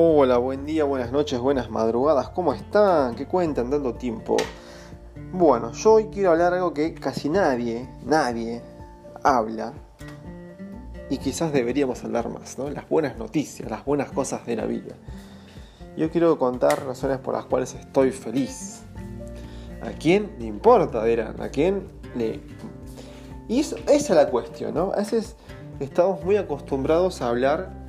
Hola, buen día, buenas noches, buenas madrugadas, ¿cómo están? ¿Qué cuentan tanto tiempo? Bueno, yo hoy quiero hablar algo que casi nadie, nadie habla y quizás deberíamos hablar más, ¿no? Las buenas noticias, las buenas cosas de la vida. Yo quiero contar razones por las cuales estoy feliz. ¿A quién le importa, dirán? ¿A quién le...? Y esa es la cuestión, ¿no? A veces estamos muy acostumbrados a hablar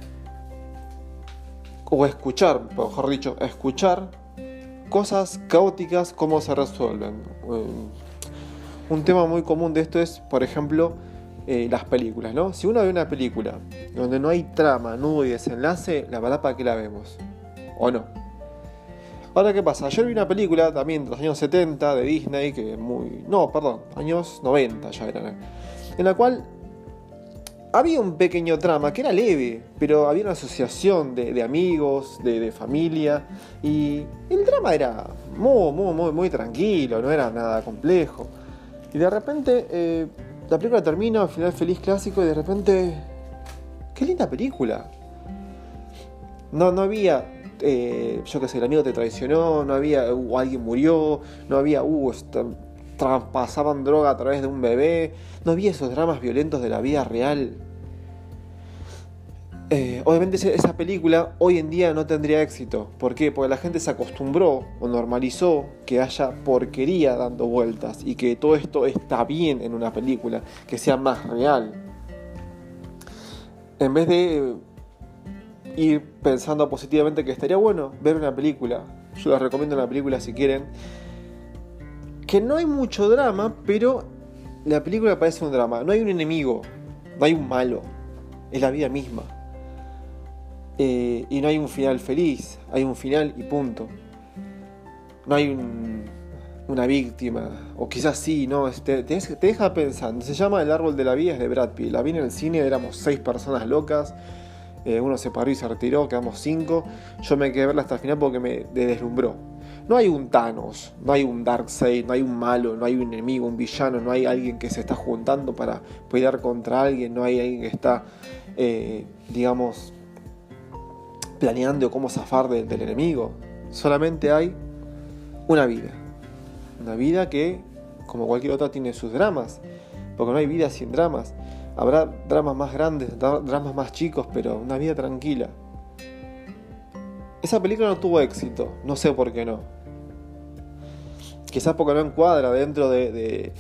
o escuchar, mejor dicho, escuchar cosas caóticas, cómo se resuelven. Eh, un tema muy común de esto es, por ejemplo, eh, las películas, ¿no? Si uno ve una película donde no hay trama, nudo y desenlace, la verdad, ¿para qué la vemos? ¿O no? Ahora, ¿qué pasa? Ayer vi una película también de los años 70 de Disney, que muy. No, perdón, años 90 ya eran. En la cual había un pequeño trama que era leve, pero había una asociación de, amigos, de, familia, y el drama era muy, muy, muy, muy tranquilo, no era nada complejo. Y de repente eh, la película termina, al final feliz clásico, y de repente. ¡Qué linda película! No, no había. Eh, yo qué sé, el amigo te traicionó, no había. Uh, alguien murió, no había. Uh, traspasaban droga a través de un bebé. No había esos dramas violentos de la vida real. Eh, obviamente esa película hoy en día no tendría éxito. ¿Por qué? Porque la gente se acostumbró o normalizó que haya porquería dando vueltas y que todo esto está bien en una película, que sea más real. En vez de ir pensando positivamente que estaría bueno ver una película, yo les recomiendo una película si quieren, que no hay mucho drama, pero la película parece un drama. No hay un enemigo, no hay un malo, es la vida misma. Eh, y no hay un final feliz, hay un final y punto. No hay una víctima, o quizás sí, no, te, deja pensando. Se llama El árbol de la vida, es de Brad Pitt. La vi en el cine, éramos seis personas locas. Eh, uno se paró y se retiró, quedamos cinco. Yo me quedé verla hasta el final porque me deslumbró. No hay un Thanos, no hay un Darkseid, no hay un malo, no hay un enemigo, un villano, no hay alguien que se está juntando para pelear contra alguien, no hay alguien que está, eh, digamos, planeando cómo zafar del enemigo. Solamente hay una vida. Una vida que, como cualquier otra, tiene sus dramas. Porque no hay vida sin dramas. Habrá dramas más grandes, dramas más chicos, pero una vida tranquila. Esa película no tuvo éxito, no sé por qué no. Quizás porque no encuadra dentro de,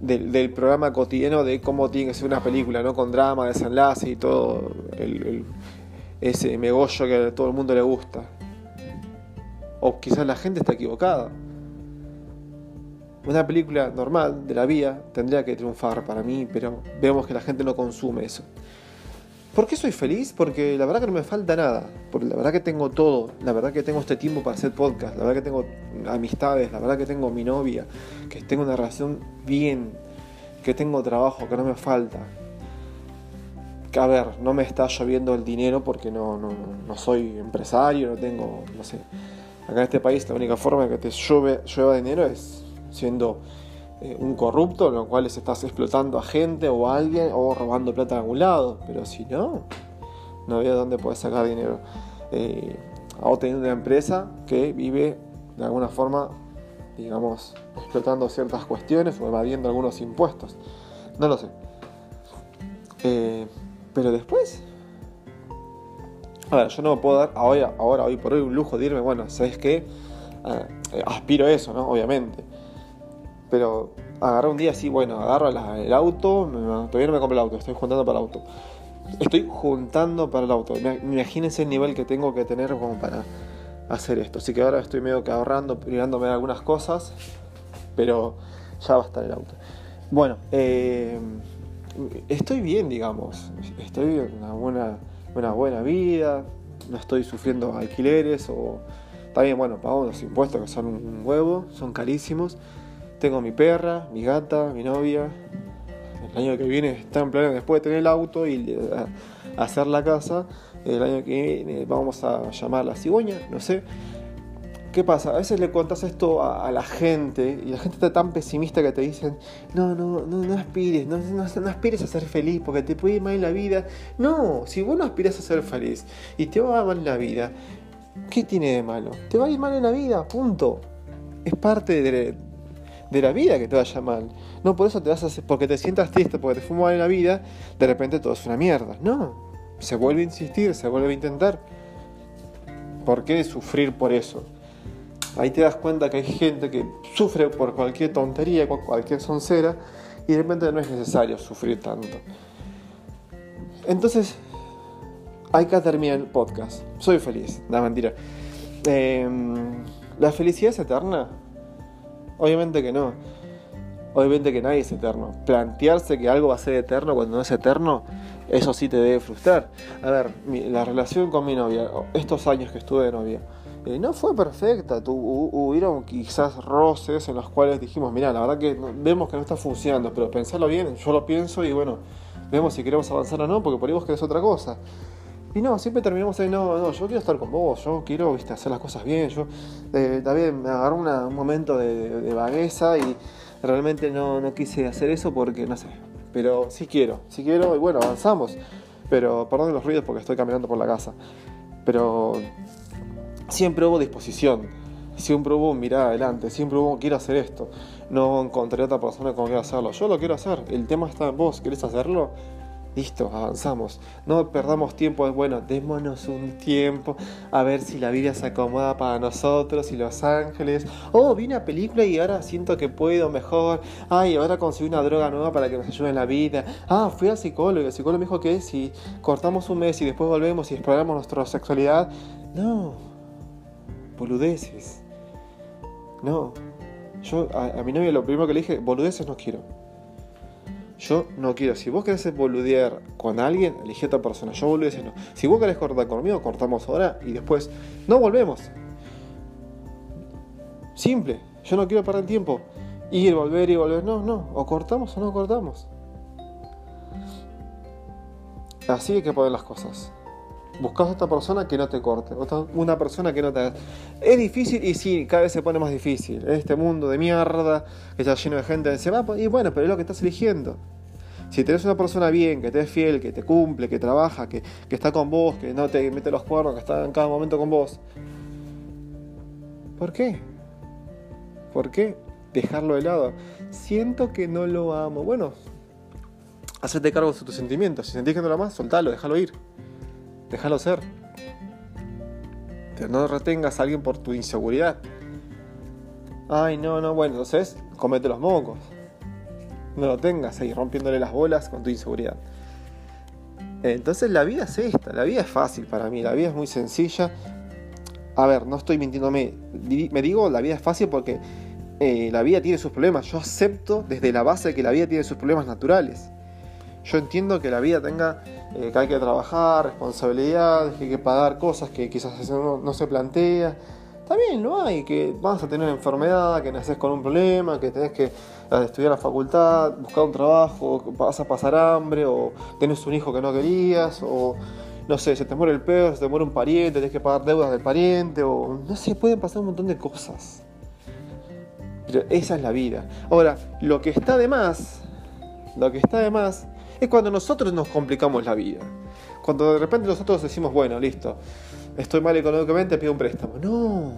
del, programa cotidiano de cómo tiene que ser una película, ¿no? Con drama, desenlace y todo el, ese megollo que a todo el mundo le gusta. O quizás la gente está equivocada. Una película normal de la vida tendría que triunfar para mí, pero vemos que la gente no consume eso. ¿Por qué soy feliz? Porque la verdad que no me falta nada. Porque la verdad que tengo todo. La verdad que tengo este tiempo para hacer podcast. La verdad que tengo amistades. La verdad que tengo mi novia. Que tengo una relación bien. Que tengo trabajo. Que no me falta. Que a ver, no me está lloviendo el dinero porque no, no, soy empresario. No tengo, no sé. Acá en este país la única forma que te llueve, llueva dinero es siendo eh, un corrupto, en lo cual estás explotando a gente o a alguien o robando plata en algún lado. Pero si no, no veo dónde puedes sacar dinero. Eh, o teniendo una empresa que vive de alguna forma, digamos, explotando ciertas cuestiones o evadiendo algunos impuestos. No lo sé. Eh, pero después. A ver, yo no puedo dar ahora, ahora, hoy por hoy, un lujo de irme, bueno, ¿sabes qué? Ah, aspiro a eso, ¿no? Obviamente pero agarré un día así, bueno, agarro el auto, todavía no me compro el auto, estoy juntando para el auto. Estoy juntando para el auto. Imagínense el nivel que tengo que tener como para hacer esto. Así que ahora estoy medio que ahorrando, privándome de algunas cosas, pero ya va a estar el auto. Bueno, eh, estoy bien, digamos. Estoy en una buena, una buena vida, no estoy sufriendo alquileres o... También, bueno, pago los impuestos que son un huevo, son carísimos. Tengo mi perra, mi gata, mi novia. El año que viene está en plan después de tener el auto y hacer la casa. El año que viene vamos a llamar la cigüeña, no sé. ¿Qué pasa? A veces le contás esto a, la gente y la gente está tan pesimista que te dicen, no, no, no, no aspires, no, aspires a ser feliz porque te puede ir mal en la vida. No, si vos no aspiras a ser feliz y te va mal en la vida, ¿qué tiene de malo? Te va a ir mal en la vida, punto. Es parte de, de la vida que te vaya mal. No por eso te vas a hacer, porque te sientas triste, porque te fue mal en la vida, de repente todo es una mierda. No, se vuelve a insistir, se vuelve a intentar. ¿Por qué sufrir por eso? Ahí te das cuenta que hay gente que sufre por cualquier tontería, cualquier soncera, y de repente no es necesario sufrir tanto. Entonces, hay que terminar el podcast. Soy feliz, da mentira. Em, ¿La felicidad es eterna? Obviamente que no. Obviamente que nadie es eterno. Plantearse que algo va a ser eterno cuando no es eterno, eso sí te debe frustrar. A ver, la relación con mi novia, estos años que estuve de novia, eh, no fue perfecta. Tu, hubieron quizás roces en los cuales dijimos, mira, la verdad que vemos que no está funcionando, pero pensarlo bien, yo lo pienso y bueno, vemos si queremos avanzar o no, porque ponemos que es otra cosa. Y no, siempre terminamos ahí, no, no, yo quiero estar con vos, yo quiero ¿viste, hacer las cosas bien, yo eh, también me agarró un momento de, vagueza y realmente no, no quise hacer eso porque, no sé, pero sí quiero, sí quiero y bueno, avanzamos. Pero perdón los ruidos porque estoy caminando por la casa. Pero siempre hubo disposición, siempre hubo mirada adelante, siempre hubo quiero hacer esto. No encontré otra persona con que hacerlo. Yo lo quiero hacer, el tema está en vos, ¿querés hacerlo? Listo, avanzamos. No perdamos tiempo, bueno, démonos un tiempo a ver si la vida se acomoda para nosotros y Los Ángeles. Oh, vi una película y ahora siento que puedo mejor. Ay, ahora conseguí una droga nueva para que nos ayude en la vida. Ah, fui al psicólogo el psicólogo me dijo que si cortamos un mes y después volvemos y exploramos nuestra sexualidad. No, boludeces. No, yo a mi novia lo primero que le dije, boludeces no quiero. Yo no quiero. Si vos querés boludear con alguien, elige a otra persona. Yo boludeces no. Si vos querés cortar conmigo, cortamos ahora y después no volvemos. Simple. Yo no quiero perder tiempo. Ir, volver y volver. No, no. O cortamos o no cortamos. Así hay que poner las cosas. Buscas otra persona que no te corte, una persona que no te... Es difícil y sí, cada vez se pone más difícil. Este mundo de mierda que está lleno de gente va, y bueno, pero es lo que estás eligiendo. Si tenés una persona bien, que te es fiel, que te cumple, que trabaja, que, que está con vos, que no te mete los cuernos, que está en cada momento con vos, ¿por qué? ¿Por qué dejarlo de lado? Siento que no lo amo. Bueno, hacete cargo de tus sentimientos. Si sentís que no lo amas, soltalo, déjalo ir. Déjalo ser. Que no retengas a alguien por tu inseguridad. Ay, no, no, bueno, entonces comete los mocos. No lo tengas ahí rompiéndole las bolas con tu inseguridad. Entonces la vida es esta, la vida es fácil para mí, la vida es muy sencilla. A ver, no estoy mintiéndome, me digo la vida es fácil porque eh, la vida tiene sus problemas. Yo acepto desde la base que la vida tiene sus problemas naturales. Yo entiendo que la vida tenga eh, que hay que trabajar, responsabilidades, que hay que pagar cosas que quizás no, se plantea. Bien, lo hay, que vas a tener enfermedad, que naces con un problema, que tenés que eh, estudiar la facultad, buscar un trabajo, vas a pasar hambre, o tenés un hijo que no querías, o no sé, se te muere el perro, se te muere un pariente, tenés que pagar deudas del pariente, o no sé, pueden pasar un montón de cosas. Pero esa es la vida. Ahora, lo que está de más, lo que está de más es cuando nosotros nos complicamos la vida. Cuando de repente nosotros decimos, bueno, listo, estoy mal económicamente, pido un préstamo. No,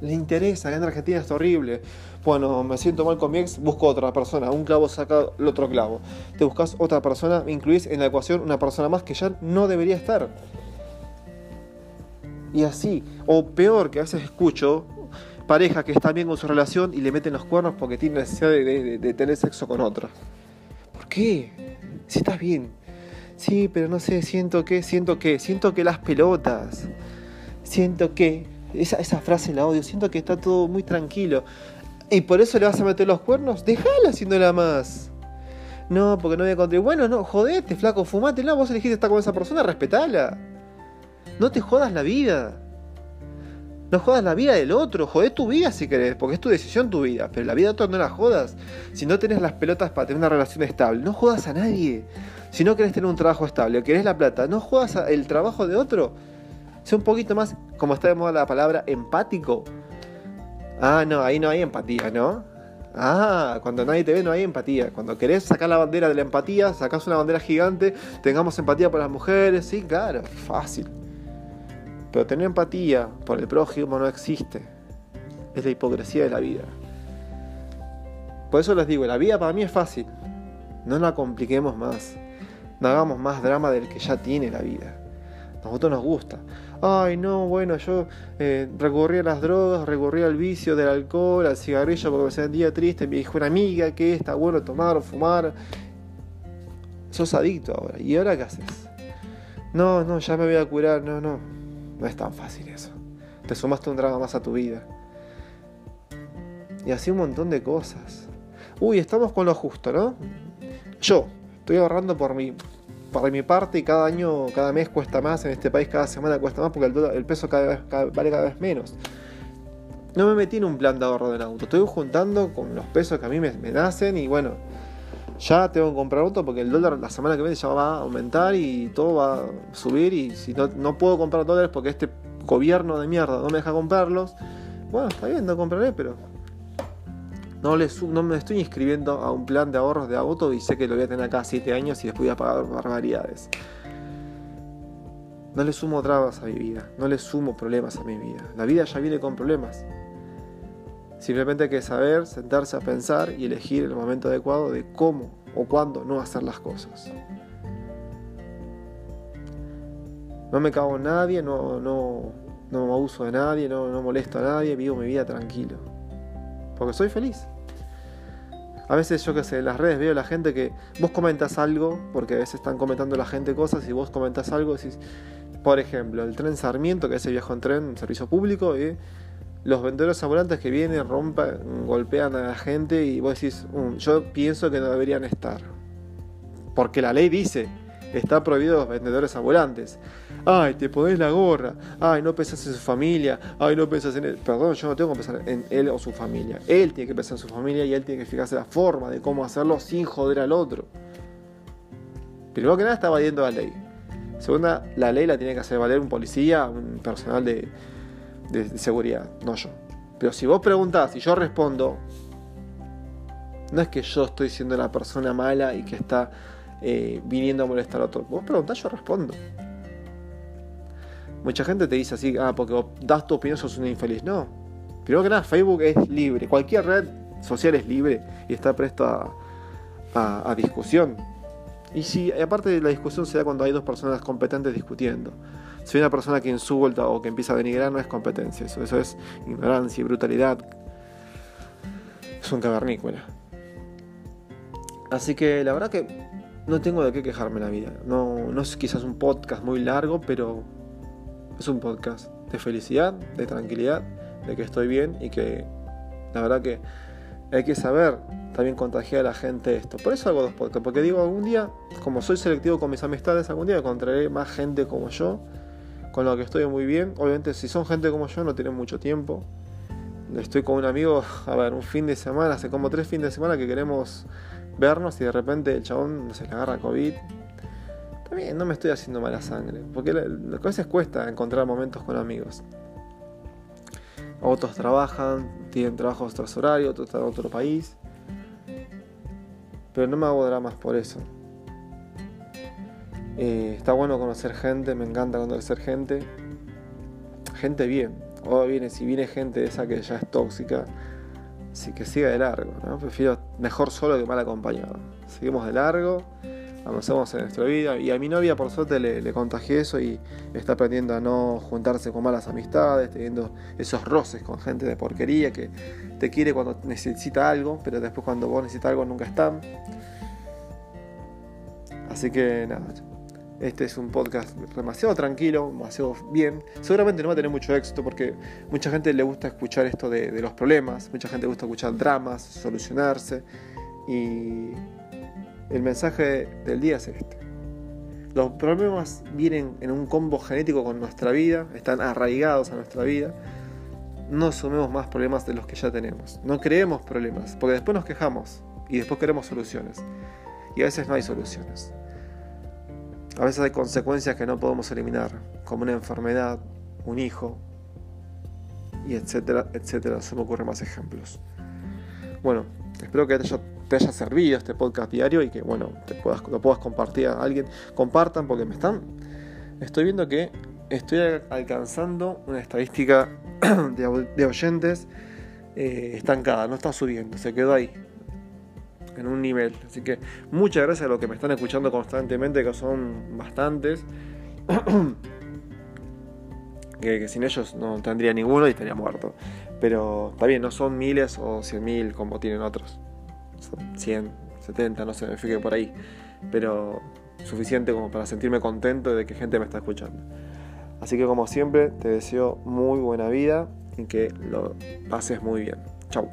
le interesa, acá en Argentina está horrible. Bueno, me siento mal con mi ex, busco otra persona. Un clavo saca el otro clavo. Te buscas otra persona, incluís en la ecuación una persona más que ya no debería estar. Y así, o peor, que a veces escucho parejas que están bien con su relación y le meten los cuernos porque tienen necesidad de, de tener sexo con otra. ¿Por qué? Si estás bien. Sí, pero no sé, siento que, siento que, siento que las pelotas, siento que, esa, esa frase la odio, siento que está todo muy tranquilo. Y por eso le vas a meter los cuernos, déjala haciéndola más. No, porque no voy a encontrar. Bueno, no, jodete, flaco, fumate, no, vos elegiste estar con esa persona, respetala. No te jodas la vida. No jodas la vida del otro, jodé tu vida si querés, porque es tu decisión tu vida, pero la vida de otro no la jodas. Si no tenés las pelotas para tener una relación estable, no jodas a nadie. Si no querés tener un trabajo estable o querés la plata, no jodas el trabajo de otro. Sea un poquito más, como está de moda la palabra, empático. Ah, no, ahí no hay empatía, ¿no? Ah, cuando nadie te ve no hay empatía. Cuando querés sacar la bandera de la empatía, sacás una bandera gigante, tengamos empatía por las mujeres, sí, claro, fácil. Pero tener empatía por el prójimo no existe. Es la hipocresía de la vida. Por eso les digo, la vida para mí es fácil. No la compliquemos más. No hagamos más drama del que ya tiene la vida. A nosotros nos gusta. Ay, no, bueno, yo eh, recurrí a las drogas, recurrí al vicio del alcohol, al cigarrillo porque me sentía triste. Me dijo una amiga que está bueno tomar o fumar. Sos adicto ahora. ¿Y ahora qué haces? No, no, ya me voy a curar. No, no. No es tan fácil eso. Te sumaste un drama más a tu vida. Y así un montón de cosas. Uy, estamos con lo justo, ¿no? Yo estoy ahorrando por mi, por mi parte y cada año, cada mes cuesta más. En este país cada semana cuesta más porque el, peso cada vale cada vez menos. No me metí en un plan de ahorro del auto. Estoy juntando con los pesos que a mí me, nacen y bueno, ya tengo que comprar auto porque el dólar la semana que viene ya va a aumentar y todo va a subir y si no, no puedo comprar dólares porque este gobierno de mierda no me deja comprarlos, bueno, está bien, no compraré, pero no, le no me estoy inscribiendo a un plan de ahorros de auto y sé que lo voy a tener acá 7 años y después voy a pagar barbaridades. No le sumo trabas a mi vida, no le sumo problemas a mi vida. La vida ya viene con problemas. Simplemente hay que saber sentarse a pensar y elegir el momento adecuado de cómo o cuándo no hacer las cosas. No me cago en nadie, no, no, no abuso de nadie, no, molesto a nadie, vivo mi vida tranquilo. Porque soy feliz. A veces yo que sé, en las redes veo a la gente que vos comentas algo, porque a veces están comentando la gente cosas y vos comentas algo, decís, por ejemplo, el tren Sarmiento, que es el viejo en tren, servicio público, y los vendedores ambulantes que vienen, rompen, golpean a la gente y vos decís, mm, yo pienso que no deberían estar. Porque la ley dice, está prohibido los vendedores ambulantes ay, te podés la gorra, ay, no pensás en su familia, ay, no pensás en él. Perdón, yo no tengo que pensar en él o su familia. Él tiene que pensar en su familia y él tiene que fijarse la forma de cómo hacerlo sin joder al otro. Primero que nada está valiendo la ley. Segunda, la ley la tiene que hacer valer un policía, un personal de, seguridad, no yo. Pero si vos preguntás y yo respondo, no es que yo estoy siendo la persona mala y que está eh, viniendo a molestar a otro. Vos preguntás, yo respondo. Mucha gente te dice así, ah, porque das tu opinión, sos un infeliz. No. Primero que nada, Facebook es libre. Cualquier red social es libre y está presto a, discusión. Y si aparte la discusión se da cuando hay dos personas competentes discutiendo. Si hay una persona que insulta o que empieza a denigrar, no es competencia. Eso, eso es ignorancia y brutalidad. Es un cavernícola. Así que la verdad que no tengo de qué quejarme en la vida. No, no es quizás un podcast muy largo, pero es un podcast de felicidad, de tranquilidad, de que estoy bien y que la verdad que hay que saber también contagiar a la gente esto. Por eso hago dos podcasts, porque digo, algún día, como soy selectivo con mis amistades, algún día encontraré más gente como yo, con lo que estoy muy bien. Obviamente, si son gente como yo, no tienen mucho tiempo. Estoy con un amigo, a ver, un fin de semana, hace como tres fines de semana que queremos vernos y de repente el chabón se le agarra COVID también no me estoy haciendo mala sangre, porque a veces cuesta encontrar momentos con amigos. Otros trabajan, tienen trabajos tras horario, otros están en otro país. Pero no me hago dramas por eso. Eh, está bueno conocer gente, me encanta conocer gente. Gente bien. O viene, si viene gente esa que ya es tóxica, sí que siga de largo. Prefiero mejor solo que mal acompañado. Seguimos de largo avanzamos en nuestra vida. Y a mi novia, por suerte, le, contagié eso y está aprendiendo a no juntarse con malas amistades, teniendo esos roces con gente de porquería que te quiere cuando necesita algo, pero después cuando vos necesitas algo nunca están. Así que nada, este es un podcast demasiado tranquilo, demasiado bien. Seguramente no va a tener mucho éxito porque mucha gente le gusta escuchar esto de, los problemas, mucha gente gusta escuchar dramas, solucionarse. Y el mensaje del día es este. Los problemas vienen en un combo genético con nuestra vida, están arraigados a nuestra vida. No sumemos más problemas de los que ya tenemos. No creemos problemas, porque después nos quejamos y después queremos soluciones. Y a veces no hay soluciones. A veces hay consecuencias que no podemos eliminar, como una enfermedad, un hijo, y etcétera, etcétera. Se me ocurren más ejemplos. Bueno, espero que haya, servido este podcast diario y que, bueno, te lo puedas compartir a alguien. Compartan porque me están... Estoy viendo que estoy alcanzando una estadística de, oyentes eh, estancada, no está subiendo, se quedó ahí, en un nivel. Así que muchas gracias a los que me están escuchando constantemente, que son bastantes. que, sin ellos no tendría ninguno y estaría muerto. Pero está bien, no son miles o cien mil como tienen otros. 100, 70, no sé, me fijé por ahí, pero suficiente como para sentirme contento de que gente me está escuchando. Así que como siempre, te deseo muy buena vida y que lo pases muy bien. Chau.